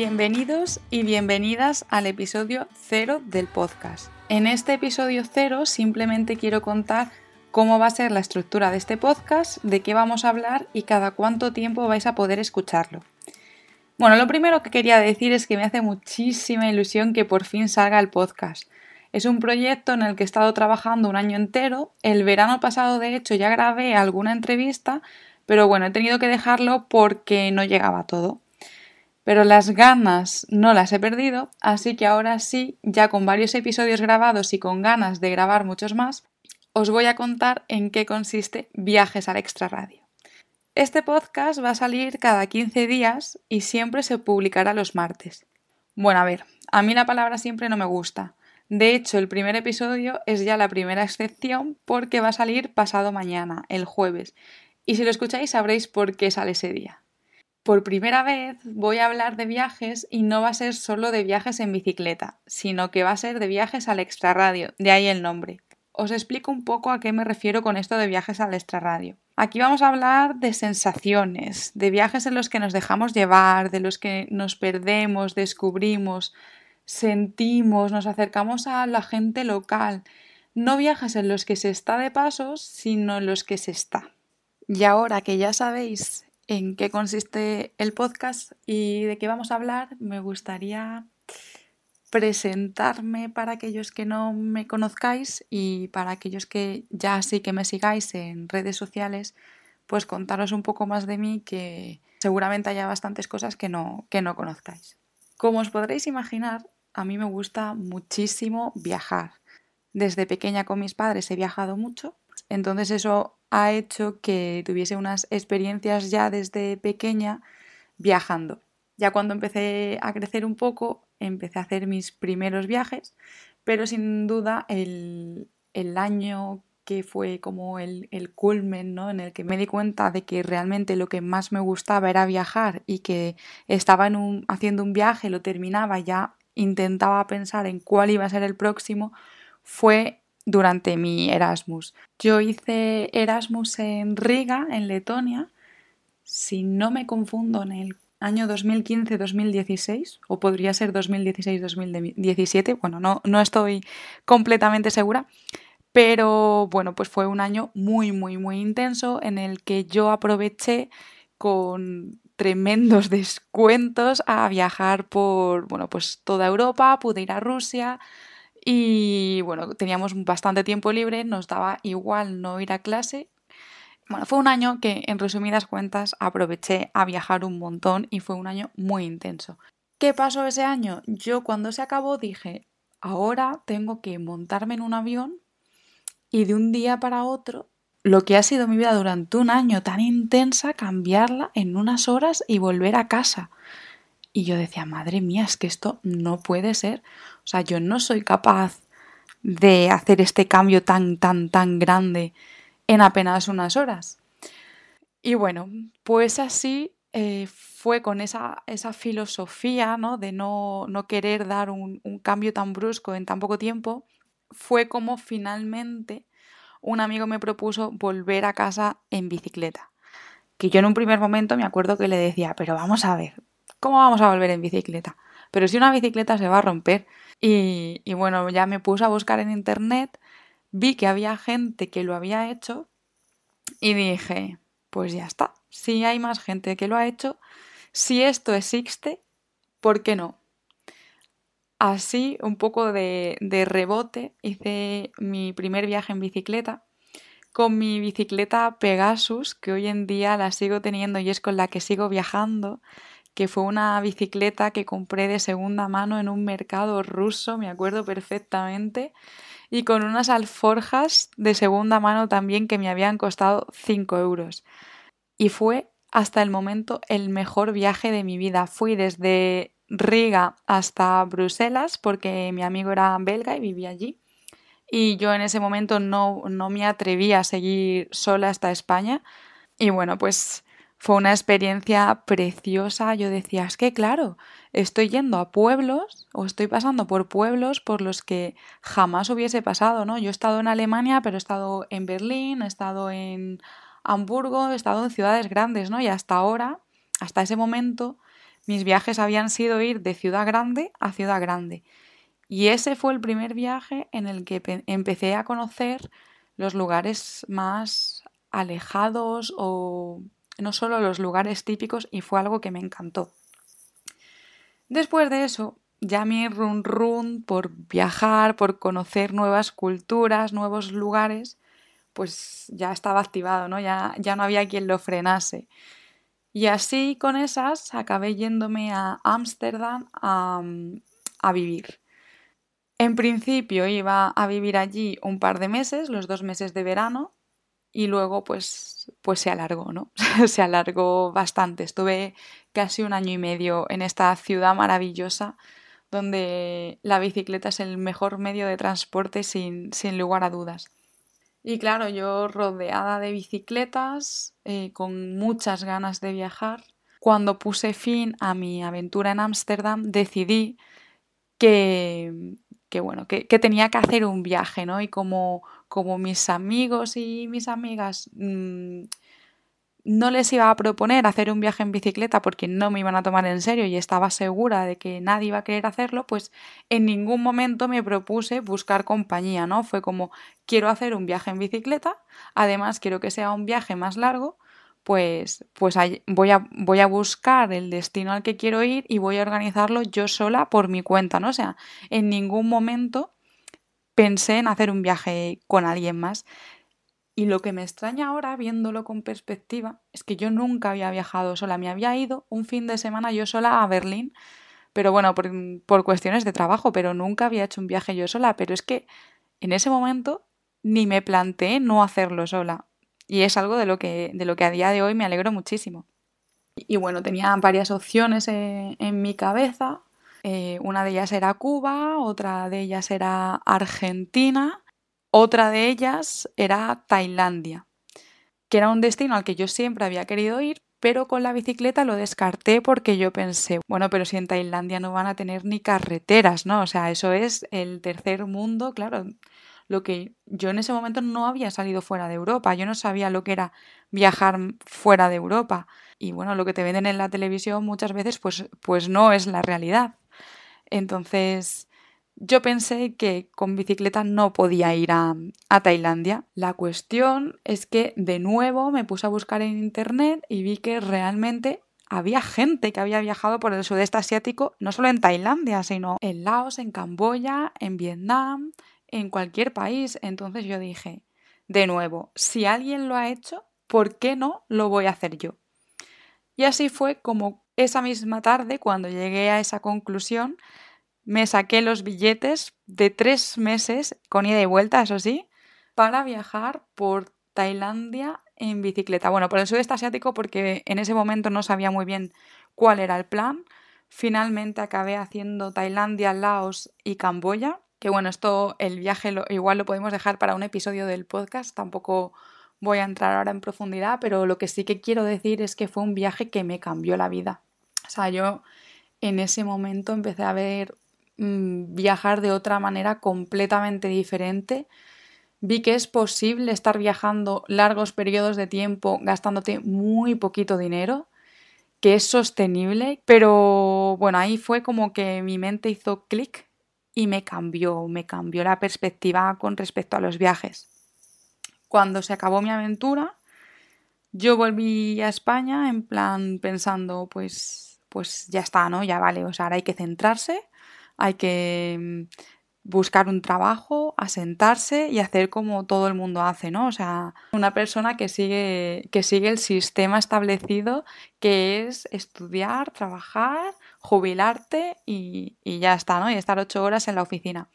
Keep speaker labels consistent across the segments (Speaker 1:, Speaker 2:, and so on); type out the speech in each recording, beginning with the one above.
Speaker 1: Bienvenidos y bienvenidas al episodio cero del podcast. En este episodio cero simplemente quiero contar cómo va a ser la estructura de este podcast, de qué vamos a hablar y cada cuánto tiempo vais a poder escucharlo. Bueno, lo primero que quería decir es que me hace muchísima ilusión que por fin salga el podcast. Es un proyecto en el que he estado trabajando un año entero. El verano pasado, de hecho, ya grabé alguna entrevista, pero bueno, he tenido que dejarlo porque no llegaba todo pero las ganas no las he perdido, así que ahora sí, ya con varios episodios grabados y con ganas de grabar muchos más, os voy a contar en qué consiste Viajes al Extra Radio. Este podcast va a salir cada 15 días y siempre se publicará los martes. Bueno, a ver, a mí la palabra siempre no me gusta. De hecho, el primer episodio es ya la primera excepción porque va a salir pasado mañana, el jueves. Y si lo escucháis sabréis por qué sale ese día. Por primera vez voy a hablar de viajes y no va a ser solo de viajes en bicicleta, sino que va a ser de viajes al extrarradio, de ahí el nombre. Os explico un poco a qué me refiero con esto de viajes al extrarradio. Aquí vamos a hablar de sensaciones, de viajes en los que nos dejamos llevar, de los que nos perdemos, descubrimos, sentimos, nos acercamos a la gente local. No viajes en los que se está de pasos, sino en los que se está. Y ahora que ya sabéis en qué consiste el podcast y de qué vamos a hablar, me gustaría presentarme para aquellos que no me conozcáis y para aquellos que ya sí que me sigáis en redes sociales, pues contaros un poco más de mí que seguramente haya bastantes cosas que no, que no conozcáis. Como os podréis imaginar, a mí me gusta muchísimo viajar. Desde pequeña con mis padres he viajado mucho, entonces eso ha hecho que tuviese unas experiencias ya desde pequeña viajando. Ya cuando empecé a crecer un poco, empecé a hacer mis primeros viajes, pero sin duda el, año que fue como el, el culmen, ¿no? En el que me di cuenta de que realmente lo que más me gustaba era viajar y que estaba en un, haciendo un viaje, lo terminaba, ya intentaba pensar en cuál iba a ser el próximo, fue durante mi Erasmus. Yo hice Erasmus en Riga, en Letonia, si no me confundo, en el año 2015-2016, o podría ser 2016-2017, bueno, no, no estoy completamente segura, pero bueno, pues fue un año muy, muy, muy intenso en el que yo aproveché con tremendos descuentos a viajar por, bueno, pues toda Europa, pude ir a Rusia, y bueno, teníamos bastante tiempo libre, nos daba igual no ir a clase. Bueno, fue un año que en resumidas cuentas aproveché a viajar un montón y fue un año muy intenso. ¿Qué pasó ese año? Yo cuando se acabó dije, ahora tengo que montarme en un avión y de un día para otro, lo que ha sido mi vida durante un año tan intensa, cambiarla en unas horas y volver a casa. Y yo decía, madre mía, es que esto no puede ser. O sea, yo no soy capaz de hacer este cambio tan, tan, tan grande en apenas unas horas. Y bueno, pues así eh, fue con esa, esa filosofía ¿no? de no, no querer dar un, un cambio tan brusco en tan poco tiempo, fue como finalmente un amigo me propuso volver a casa en bicicleta. Que yo en un primer momento me acuerdo que le decía, pero vamos a ver, ¿cómo vamos a volver en bicicleta? Pero si una bicicleta se va a romper. Y, bueno, ya me puse a buscar en internet, vi que había gente que lo había hecho y dije, pues ya está, si hay más gente que lo ha hecho, si esto existe, ¿por qué no? Así, un poco de, de rebote, hice mi primer viaje en bicicleta con mi bicicleta Pegasus, que hoy en día la sigo teniendo y es con la que sigo viajando que fue una bicicleta que compré de segunda mano en un mercado ruso, me acuerdo perfectamente, y con unas alforjas de segunda mano también que me habían costado 5 euros. Y fue hasta el momento el mejor viaje de mi vida. Fui desde Riga hasta Bruselas porque mi amigo era belga y vivía allí. Y yo en ese momento no, no me atreví a seguir sola hasta España. Y bueno, pues fue una experiencia preciosa. Yo decía, es que claro, estoy yendo a pueblos o estoy pasando por pueblos por los que jamás hubiese pasado, ¿no? Yo he estado en Alemania, pero he estado en Berlín, he estado en Hamburgo, he estado en ciudades grandes, ¿no? Y hasta ahora, hasta ese momento, mis viajes habían sido ir de ciudad grande a ciudad grande. Y ese fue el primer viaje en el que empecé a conocer los lugares más alejados o no solo los lugares típicos y fue algo que me encantó. Después de eso, ya mi run run por viajar, por conocer nuevas culturas, nuevos lugares, pues ya estaba activado, ¿no? Ya, ya no había quien lo frenase. Y así con esas acabé yéndome a Ámsterdam a, a vivir. En principio iba a vivir allí un par de meses, los dos meses de verano, y luego pues, pues se alargó, ¿no? se alargó bastante. Estuve casi un año y medio en esta ciudad maravillosa donde la bicicleta es el mejor medio de transporte sin, sin lugar a dudas. Y claro, yo rodeada de bicicletas, eh, con muchas ganas de viajar, cuando puse fin a mi aventura en Ámsterdam, decidí que, que bueno, que, tenía que hacer un viaje, ¿no? Y como, como mis amigos y mis amigas mmm, no les iba a proponer hacer un viaje en bicicleta porque no me iban a tomar en serio y estaba segura de que nadie iba a querer hacerlo, pues en ningún momento me propuse buscar compañía, ¿no? Fue como quiero hacer un viaje en bicicleta, además quiero que sea un viaje más largo, pues, pues voy, a, voy a buscar el destino al que quiero ir y voy a organizarlo yo sola por mi cuenta, ¿no? O sea, en ningún momento pensé en hacer un viaje con alguien más. Y lo que me extraña ahora, viéndolo con perspectiva, es que yo nunca había viajado sola. Me había ido un fin de semana yo sola a Berlín, pero bueno, por, por cuestiones de trabajo, pero nunca había hecho un viaje yo sola. Pero es que en ese momento ni me planteé no hacerlo sola. Y es algo de lo que, de lo que a día de hoy me alegro muchísimo. Y bueno, tenía varias opciones en, mi cabeza. Eh, una de ellas era Cuba, otra de ellas era Argentina, otra de ellas era Tailandia, que era un destino al que yo siempre había querido ir, pero con la bicicleta lo descarté porque yo pensé, bueno, pero si en Tailandia no van a tener ni carreteras, ¿no? O sea, eso es el tercer mundo, claro. Lo que yo en ese momento no había salido fuera de Europa, yo no sabía lo que era viajar fuera de Europa. Y bueno, lo que te venden en la televisión muchas veces pues, pues no es la realidad. Entonces, yo pensé que con bicicleta no podía ir a, Tailandia. La cuestión es que de nuevo me puse a buscar en internet y vi que realmente había gente que había viajado por el sudeste asiático, no solo en Tailandia, sino en Laos, en Camboya, en Vietnam, en cualquier país. Entonces yo dije, de nuevo, si alguien lo ha hecho, ¿por qué no lo voy a hacer yo? Y así fue como esa misma tarde, cuando llegué a esa conclusión, me saqué los billetes de tres meses, con ida y vuelta, eso sí, para viajar por Tailandia en bicicleta. Bueno, por el sudeste asiático porque en ese momento no sabía muy bien cuál era el plan. Finalmente acabé haciendo Tailandia, Laos y Camboya. Que bueno, esto, el viaje lo, igual lo podemos dejar para un episodio del podcast. Tampoco voy a entrar ahora en profundidad, pero lo que sí que quiero decir es que fue un viaje que me cambió la vida. O sea, yo en ese momento empecé a ver Mm, viajar de otra manera completamente diferente. Vi que es posible estar viajando largos periodos de tiempo gastándote muy poquito dinero, que es sostenible, pero bueno, ahí fue como que mi mente hizo clic y me cambió, me cambió la perspectiva con respecto a los viajes. Cuando se acabó mi aventura, yo volví a España en plan pensando, pues, pues ya está, ¿no? Ya vale, o sea, ahora hay que centrarse hay que mm, buscar un trabajo, asentarse y hacer como todo el mundo hace, ¿no? O sea, una persona que sigue, que sigue el sistema establecido que es estudiar, trabajar, jubilarte y, y ya está, ¿no? Y estar ocho horas en la oficina.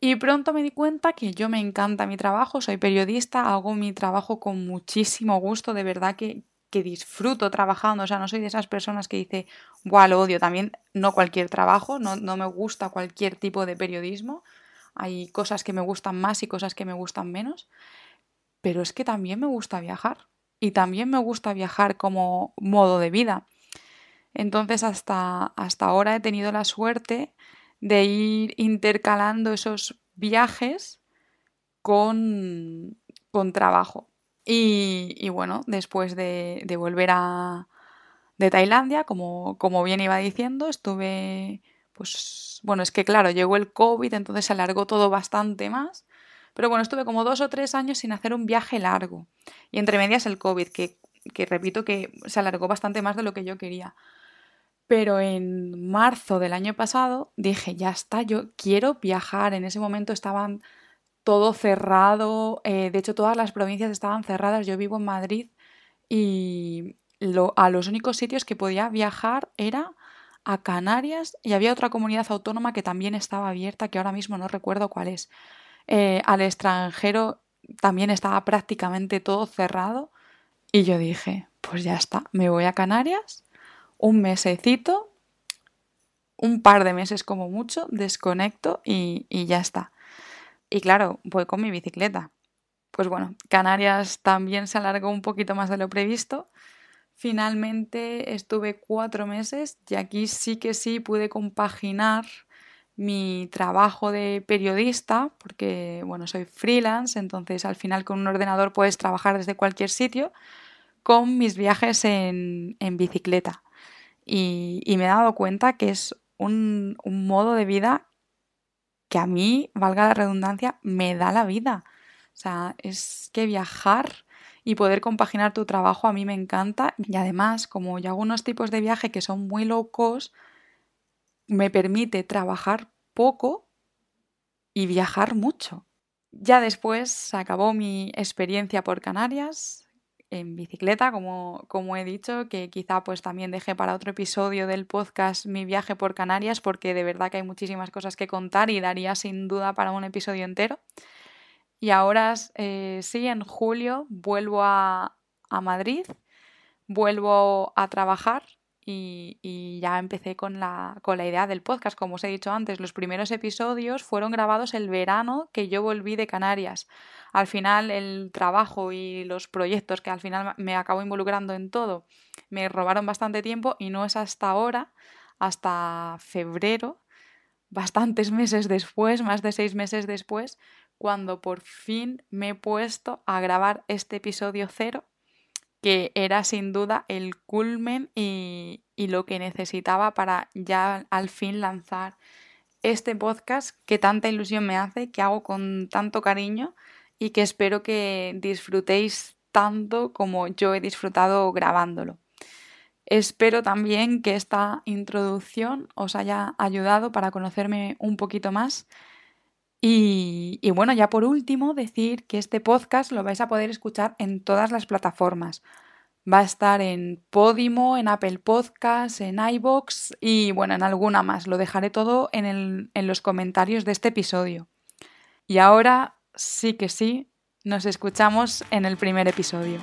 Speaker 1: Y pronto me di cuenta que yo me encanta mi trabajo, soy periodista, hago mi trabajo con muchísimo gusto, de verdad que que disfruto trabajando, o sea, no soy de esas personas que dice, buah, lo odio. También no cualquier trabajo, no, no me gusta cualquier tipo de periodismo. Hay cosas que me gustan más y cosas que me gustan menos. Pero es que también me gusta viajar. Y también me gusta viajar como modo de vida. Entonces hasta, hasta ahora he tenido la suerte de ir intercalando esos viajes con, con trabajo. Y, bueno, después de, volver a, de Tailandia, como, como bien iba diciendo, estuve, pues, bueno, es que claro, llegó el COVID, entonces se alargó todo bastante más. Pero bueno, estuve como dos o tres años sin hacer un viaje largo. Y entre medias el COVID, que, que repito que se alargó bastante más de lo que yo quería. Pero en marzo del año pasado dije, ya está, yo quiero viajar. En ese momento estaban todo cerrado, eh, de hecho todas las provincias estaban cerradas, yo vivo en Madrid y a los únicos sitios que podía viajar era a Canarias y había otra comunidad autónoma que también estaba abierta, que ahora mismo no recuerdo cuál es. Eh, al extranjero también estaba prácticamente todo cerrado y yo dije, pues ya está, me voy a Canarias, un mesecito, un par de meses como mucho, desconecto y ya está. Y claro, voy con mi bicicleta. Pues bueno, Canarias también se alargó un poquito más de lo previsto. Finalmente estuve cuatro meses y aquí sí que sí pude compaginar mi trabajo de periodista, porque bueno, soy freelance, entonces al final con un ordenador puedes trabajar desde cualquier sitio, con mis viajes en, bicicleta. Y, me he dado cuenta que es un, un modo de vida que a mí, valga la redundancia, me da la vida. O sea, es que viajar y poder compaginar tu trabajo a mí me encanta. Y además, como yo hago unos tipos de viaje que son muy locos, me permite trabajar poco y viajar mucho. Ya después se acabó mi experiencia por Canarias, en bicicleta, como, como he dicho, que quizá pues también dejé para otro episodio del podcast mi viaje por Canarias, porque de verdad que hay muchísimas cosas que contar y daría sin duda para un episodio entero. Y ahora eh, sí, en julio vuelvo a, a Madrid, vuelvo a trabajar y, ya empecé con la, con la idea del podcast. Como os he dicho antes, los primeros episodios fueron grabados el verano que yo volví de Canarias. Al final el trabajo y los proyectos que al final me acabo involucrando en todo me robaron bastante tiempo y no es hasta ahora, hasta febrero, bastantes meses después, más de seis meses después, cuando por fin me he puesto a grabar este episodio cero que era sin duda el culmen y, lo que necesitaba para ya al fin lanzar este podcast que tanta ilusión me hace, que hago con tanto cariño y que espero que disfrutéis tanto como yo he disfrutado grabándolo. Espero también que esta introducción os haya ayudado para conocerme un poquito más y, bueno, ya por último, decir que este podcast lo vais a poder escuchar en todas las plataformas. Va a estar en Podimo, en Apple Podcasts, en iBox y bueno, en alguna más. Lo dejaré todo en, en los comentarios de este episodio. Y ahora sí que sí, nos escuchamos en el primer episodio.